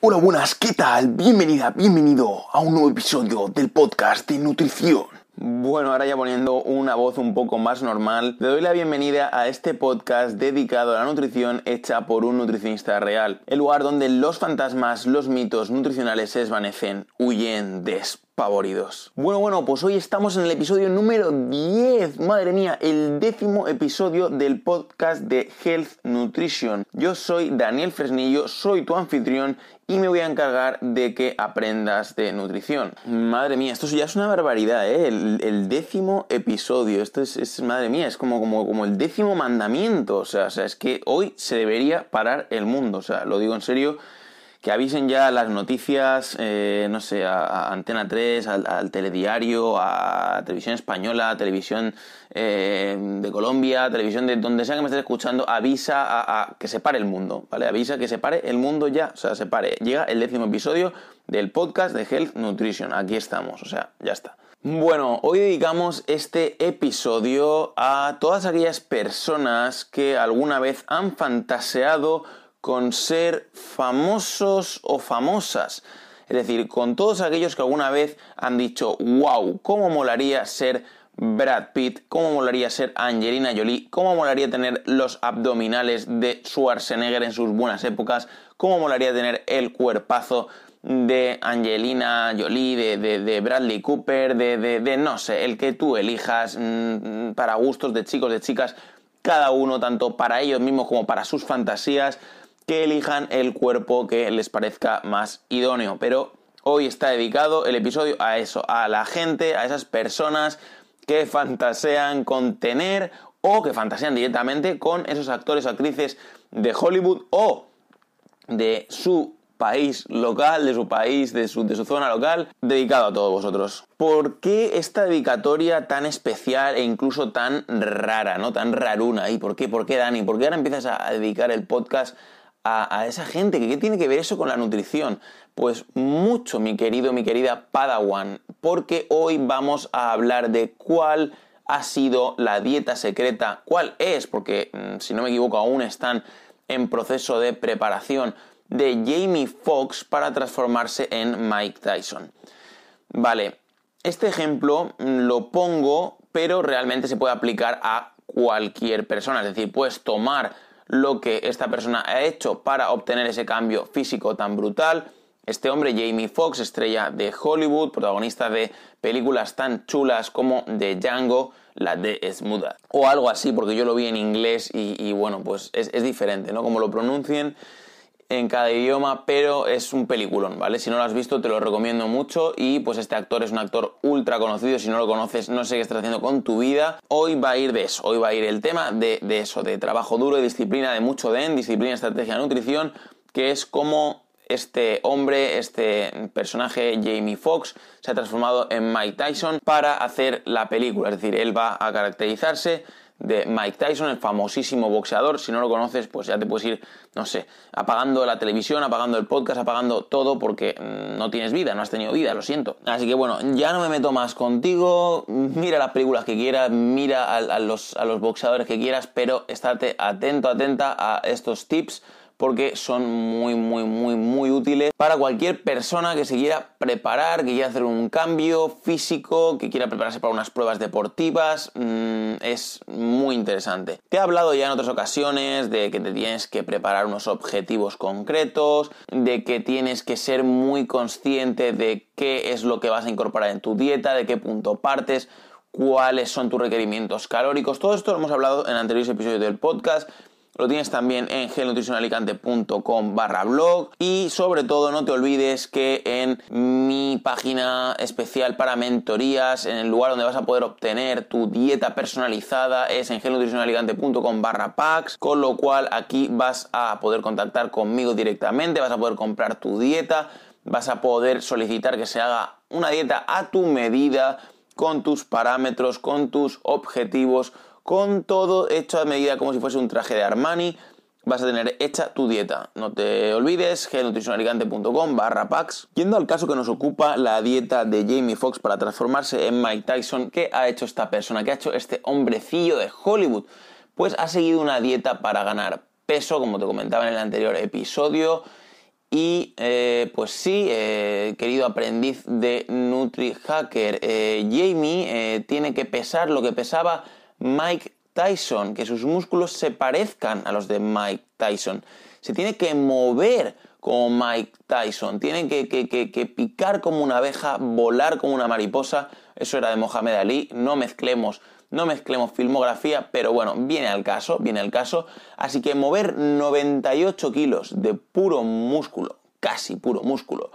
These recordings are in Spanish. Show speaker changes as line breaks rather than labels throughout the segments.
Hola, buenas, ¿qué tal? Bienvenida, bienvenido a un nuevo episodio del podcast de nutrición. Bueno, ahora ya poniendo una voz un poco más normal, le doy la bienvenida a este podcast dedicado a la nutrición hecha por un nutricionista real, el lugar donde los fantasmas, los mitos nutricionales se desvanecen, huyen despavoridos. Bueno, bueno, pues hoy estamos en el episodio número 10, madre mía, el décimo episodio del podcast de Health Nutrition. Yo soy Daniel Fresnillo, soy tu anfitrión y me voy a encargar de que aprendas de nutrición. Madre mía, esto ya es una barbaridad, ¿eh? El, décimo episodio, esto es, madre mía, es como, como, como el décimo mandamiento, o sea, o sea, es que hoy se debería parar el mundo, o sea, lo digo en serio que avisen ya las noticias, eh, no sé, a, Antena 3, al, Telediario, a Televisión Española, a Televisión eh, de Colombia, Televisión de donde sea que me estés escuchando, avisa a, que se pare el mundo, ¿vale? Avisa que se pare el mundo ya, o sea, se pare. Llega el décimo episodio del podcast de Health Nutrition, aquí estamos, o sea, ya está. Bueno, hoy dedicamos este episodio a todas aquellas personas que alguna vez han fantaseado con ser famosos o famosas. Es decir, con todos aquellos que alguna vez han dicho, wow, ¿cómo molaría ser Brad Pitt? ¿Cómo molaría ser Angelina Jolie? ¿Cómo molaría tener los abdominales de Schwarzenegger en sus buenas épocas? ¿Cómo molaría tener el cuerpazo de Angelina Jolie, de, Bradley Cooper, de, de, no sé, el que tú elijas mm, para gustos de chicos, de chicas, cada uno, tanto para ellos mismos como para sus fantasías? Que elijan el cuerpo que les parezca más idóneo. Pero hoy está dedicado el episodio a eso, a la gente, a esas personas que fantasean con tener o que fantasean directamente con esos actores o actrices de Hollywood o de su país local, de su país, de su, de su, zona local, dedicado a todos vosotros. ¿Por qué esta dedicatoria tan especial e incluso tan rara, ¿no? Tan raruna? ¿Y por qué? ¿Por qué, Dani? ¿Por qué ahora empiezas a dedicar el podcast a, esa gente. ¿Qué tiene que ver eso con la nutrición? Pues mucho, mi querido, mi querida Padawan, porque hoy vamos a hablar de cuál ha sido la dieta secreta, cuál es, porque mm, si no me equivoco aún están en proceso de preparación de Jamie Foxx para transformarse en Mike Tyson. Vale, este ejemplo mm, lo pongo, pero realmente se puede aplicar a cualquier persona, es decir, puedes tomar lo que esta persona ha hecho para obtener ese cambio físico tan brutal. Este hombre, Jamie Foxx, estrella de Hollywood, protagonista de películas tan chulas como The Django, la de Smuda. O algo así, porque yo lo vi en inglés y, bueno, pues es, es, diferente, ¿no? Como lo pronuncien en cada idioma, pero es un peliculón, ¿vale? Si no lo has visto, te lo recomiendo mucho y pues este actor es un actor ultra conocido, si no lo conoces, no sé qué estás haciendo con tu vida. Hoy va a ir de eso, hoy va a ir el tema de, eso, de trabajo duro, de disciplina, de mucho DEN, disciplina, estrategia, nutrición, que es como este hombre, este personaje Jamie Foxx, se ha transformado en Mike Tyson para hacer la película, es decir, él va a caracterizarse de Mike Tyson, el famosísimo boxeador. Si no lo conoces, pues ya te puedes ir, no sé, apagando la televisión, apagando el podcast, apagando todo porque mm, no tienes vida, no has tenido vida, lo siento. Así que bueno, ya no me meto más contigo. Mira las películas que quieras, mira a, los, a los boxeadores que quieras, pero estate atento, atenta a estos tips porque son muy, muy, muy, muy útiles para cualquier persona que se quiera preparar, que quiera hacer un cambio físico, que quiera prepararse para unas pruebas deportivas. Mm, es muy interesante. Te he hablado ya en otras ocasiones de que te tienes que preparar unos objetivos concretos, de que tienes que ser muy consciente de qué es lo que vas a incorporar en tu dieta, de qué punto partes cuáles son tus requerimientos calóricos. Todo esto lo hemos hablado en anteriores episodios del podcast. Lo tienes también en gelnutricionalicante.com barra blog. Y sobre todo no te olvides que en mi página especial para mentorías, en el lugar donde vas a poder obtener tu dieta personalizada es en gelnutricionalicante.com barra packs, con lo cual aquí vas a poder contactar conmigo directamente, vas a poder comprar tu dieta, vas a poder solicitar que se haga una dieta a tu medida con tus parámetros, con tus objetivos, con todo hecho a medida como si fuese un traje de Armani. vas a tener hecha tu dieta. No te olvides, genutricionalicante.com barra packs. Yendo al caso que nos ocupa, la dieta de Jamie Foxx para transformarse en Mike Tyson, ¿qué ha hecho esta persona? ¿Qué ha hecho este hombrecillo de Hollywood? Pues ha seguido una dieta para ganar peso, como te comentaba en el anterior episodio. Y eh, pues sí, eh, querido aprendiz de NutriHacker, eh, Jamie tiene que pesar lo que pesaba Mike Tyson, que sus músculos se parezcan a los de Mike Tyson. Se tiene que mover como Mike Tyson, tiene que, que, picar como una abeja, volar como una mariposa. Eso era de Mohamed Ali, no mezclemos. No mezclemos filmografía, pero bueno, viene al caso, viene al caso. Así que mover 98 kilos de puro músculo, casi puro músculo,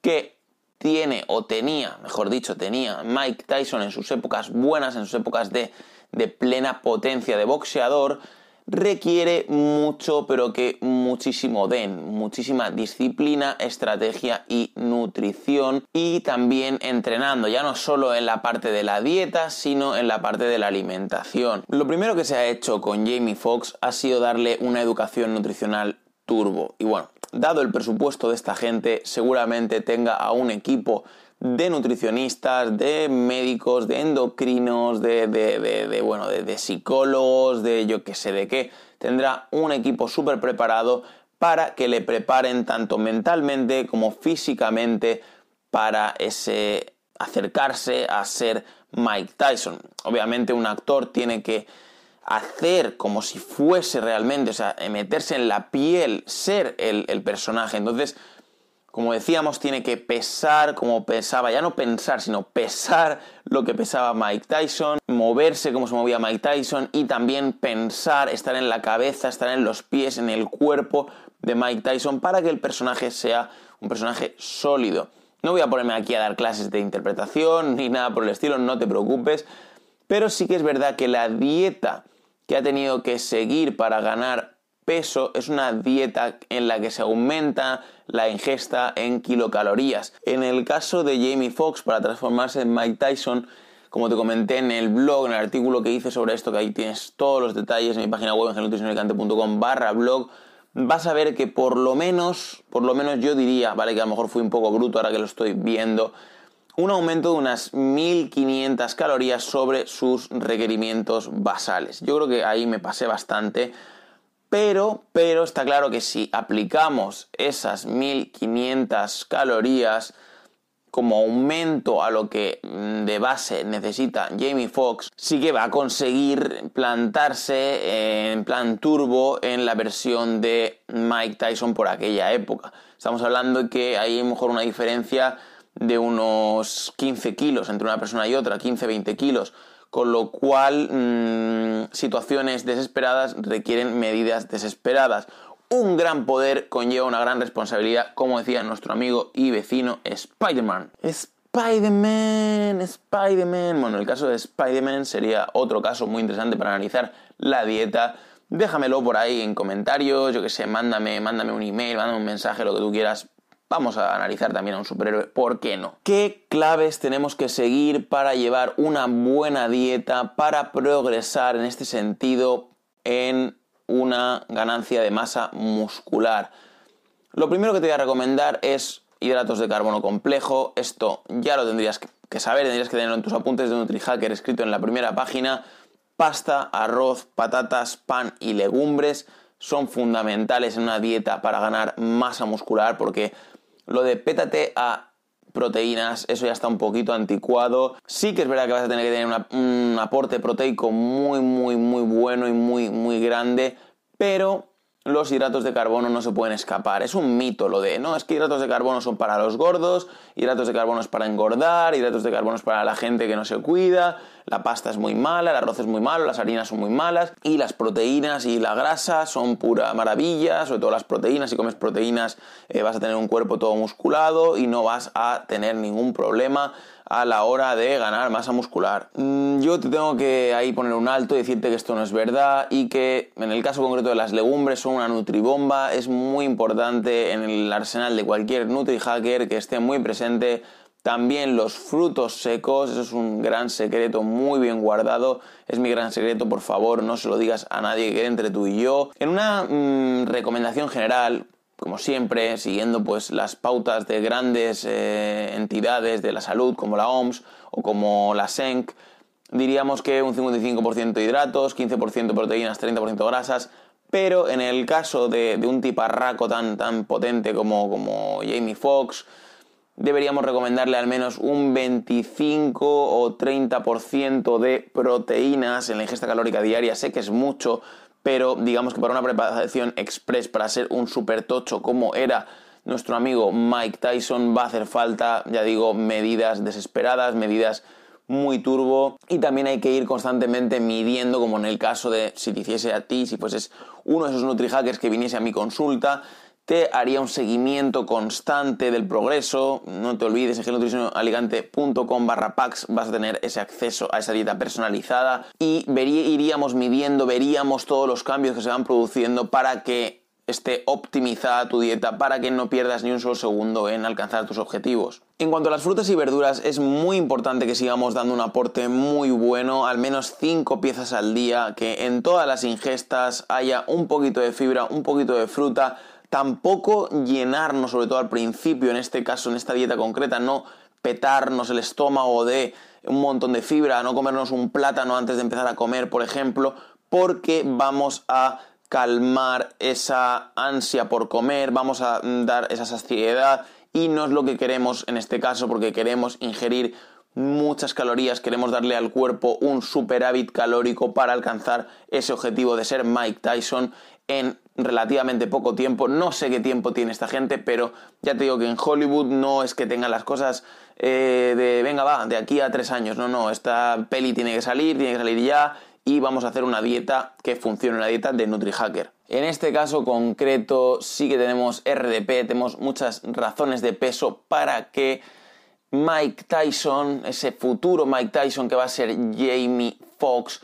que tiene o tenía, mejor dicho, tenía Mike Tyson en sus épocas buenas, en sus épocas de de plena potencia de boxeador, requiere mucho, pero que muchísimo den, muchísima disciplina, estrategia y nutrición y también entrenando, ya no solo en la parte de la dieta, sino en la parte de la alimentación. Lo primero que se ha hecho con Jamie Foxx ha sido darle una educación nutricional turbo y bueno, dado el presupuesto de esta gente, seguramente tenga a un equipo de nutricionistas, de médicos, de endocrinos, de, bueno, de, psicólogos, de yo que sé de qué. Tendrá un equipo súper preparado para que le preparen tanto mentalmente como físicamente para ese acercarse a ser Mike Tyson. Obviamente un actor tiene que hacer como si fuese realmente, o sea, meterse en la piel, ser el, el personaje. Entonces, como decíamos, tiene que pesar como pesaba, ya no pensar, sino pesar lo que pesaba Mike Tyson, moverse como se movía Mike Tyson y también pensar, estar en la cabeza, estar en los pies, en el cuerpo de Mike Tyson para que el personaje sea un personaje sólido. No voy a ponerme aquí a dar clases de interpretación ni nada por el estilo, no te preocupes, pero sí que es verdad que la dieta que ha tenido que seguir para ganar peso es una dieta en la que se aumenta la ingesta en kilocalorías. En el caso de Jamie Foxx para transformarse en Mike Tyson, como te comenté en el blog, en el artículo que hice sobre esto, que ahí tienes todos los detalles en mi página web en barra blog, vas a ver que por lo menos, por lo menos yo diría, vale que a lo mejor fui un poco bruto ahora que lo estoy viendo, un aumento de unas 1500 calorías sobre sus requerimientos basales. Yo creo que ahí me pasé bastante pero, pero está claro que si aplicamos esas 1500 calorías como aumento a lo que mm, de base necesita Jamie Foxx, sí que va a conseguir plantarse en plan turbo en la versión de Mike Tyson por aquella época. Estamos hablando de que hay mejor una diferencia de unos 15 kilos entre una persona y otra, 15-20 kilos con lo cual mm, situaciones desesperadas requieren medidas desesperadas. Un gran poder conlleva una gran responsabilidad, como decía nuestro amigo y vecino Spider-Man. Spider-Man, Spider-Man. Bueno, el caso de Spider-Man sería otro caso muy interesante para analizar la dieta. Déjamelo por ahí en comentarios, yo que sé, mándame, mándame un email, mándame un mensaje, lo que tú quieras Vamos a analizar también a un superhéroe, ¿por qué no? ¿Qué claves tenemos que seguir para llevar una buena dieta, para progresar en este sentido en una ganancia de masa muscular? Lo primero que te voy a recomendar es hidratos de carbono complejo. Esto ya lo tendrías que saber, tendrías que tenerlo en tus apuntes de NutriHacker escrito en la primera página. Pasta, arroz, patatas, pan y legumbres son fundamentales en una dieta para ganar masa muscular porque lo de pétate a proteínas, eso ya está un poquito anticuado. Sí que es verdad que vas a tener que tener un aporte proteico muy, muy, muy bueno y muy, muy grande, pero los hidratos de carbono no se pueden escapar. Es un mito lo de, no, es que hidratos de carbono son para los gordos, hidratos de carbono es para engordar, hidratos de carbono es para la gente que no se cuida, la pasta es muy mala, el arroz es muy malo, las harinas son muy malas y las proteínas y la grasa son pura maravilla, sobre todo las proteínas, si comes proteínas eh, vas a tener un cuerpo todo musculado y no vas a tener ningún problema a la hora de ganar masa muscular. Mm, yo te tengo que ahí poner un alto y decirte que esto no es verdad y que en el caso concreto de las legumbres son una nutribomba, es muy importante en el arsenal de cualquier nutri-hacker que esté muy presente También los frutos secos, eso es un gran secreto muy bien guardado. Es mi gran secreto, por favor, no se lo digas a nadie que entre tú y yo. En una mm, recomendación general, como siempre, siguiendo pues las pautas de grandes eh, entidades de la salud como la OMS o como la SENC, diríamos que un 55% de hidratos, 15% proteínas, 30% grasas, pero en el caso de, un tiparraco tan, tan potente como, como Jamie Foxx, deberíamos recomendarle al menos un 25 o 30% de proteínas en la ingesta calórica diaria. Sé que es mucho, pero digamos que para una preparación express, para ser un super tocho como era nuestro amigo Mike Tyson, va a hacer falta, ya digo, medidas desesperadas, medidas muy turbo y también hay que ir constantemente midiendo como en el caso de si te hiciese a ti, si fueses uno de esos NutriHackers que viniese a mi consulta te haría un seguimiento constante del progreso. No te olvides, en gelnutricionaligante.com barra packs vas a tener ese acceso a esa dieta personalizada y iríamos midiendo, veríamos todos los cambios que se van produciendo para que esté optimizada tu dieta, para que no pierdas ni un solo segundo en alcanzar tus objetivos. En cuanto a las frutas y verduras, es muy importante que sigamos dando un aporte muy bueno, al menos 5 piezas al día, que en todas las ingestas haya un poquito de fibra, un poquito de fruta, tampoco llenarnos, sobre todo al principio, en este caso, en esta dieta concreta, no petarnos el estómago de un montón de fibra, no comernos un plátano antes de empezar a comer, por ejemplo, porque vamos a calmar esa ansia por comer, vamos a dar esa saciedad y no es lo que queremos en este caso porque queremos ingerir muchas calorías, queremos darle al cuerpo un superávit calórico para alcanzar ese objetivo de ser Mike Tyson en relativamente poco tiempo. No sé qué tiempo tiene esta gente, pero ya te digo que en Hollywood no es que tengan las cosas eh, de venga va, de aquí a tres años. No, no, esta peli tiene que salir, tiene que salir ya y vamos a hacer una dieta que funcione, una dieta de NutriHacker. En este caso concreto sí que tenemos RDP, tenemos muchas razones de peso para que Mike Tyson, ese futuro Mike Tyson que va a ser Jamie Foxx,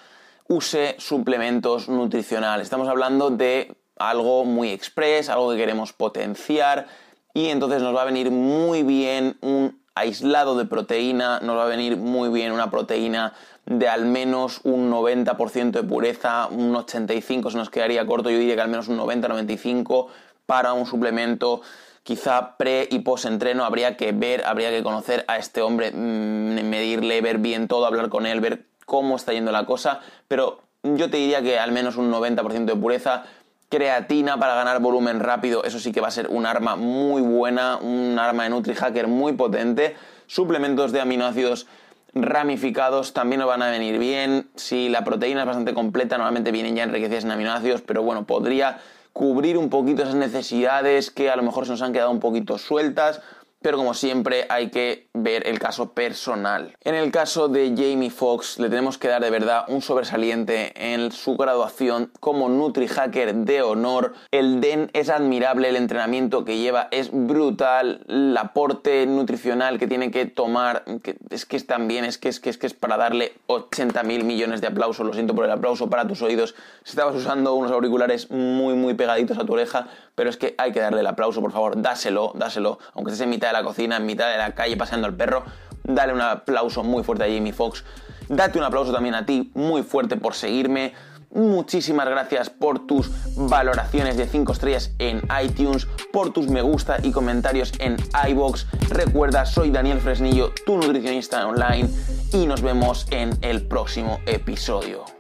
use suplementos nutricionales. Estamos hablando de algo muy express, algo que queremos potenciar y entonces nos va a venir muy bien un aislado de proteína, nos va a venir muy bien una proteína de al menos un 90% de pureza, un 85% se nos quedaría corto, yo diría que al menos un 90-95% para un suplemento quizá pre y post entreno habría que ver, habría que conocer a este hombre, mm, medirle, ver bien todo, hablar con él, ver cómo está yendo la cosa, pero yo te diría que al menos un 90% de pureza. Creatina para ganar volumen rápido, eso sí que va a ser un arma muy buena, un arma de NutriHacker muy potente. Suplementos de aminoácidos ramificados también nos van a venir bien. Si la proteína es bastante completa, normalmente vienen ya enriquecidas en aminoácidos, pero bueno, podría cubrir un poquito esas necesidades que a lo mejor se nos han quedado un poquito sueltas pero como siempre hay que ver el caso personal. En el caso de Jamie Foxx le tenemos que dar de verdad un sobresaliente en su graduación como NutriHacker de honor. El DEN es admirable, el entrenamiento que lleva es brutal, el aporte nutricional que tiene que tomar, es que es también, es que es que es que es para darle 80 mil millones de aplausos, lo siento por el aplauso para tus oídos. Si estabas usando unos auriculares muy muy pegaditos a tu oreja, pero es que hay que darle el aplauso, por favor, dáselo, dáselo, aunque estés en mitad de la cocina, en mitad de la calle paseando al perro, dale un aplauso muy fuerte a Jamie Foxx. Date un aplauso también a ti, muy fuerte por seguirme. Muchísimas gracias por tus valoraciones de 5 estrellas en iTunes, por tus me gusta y comentarios en iBox. Recuerda, soy Daniel Fresnillo, tu nutricionista online, y nos vemos en el próximo episodio.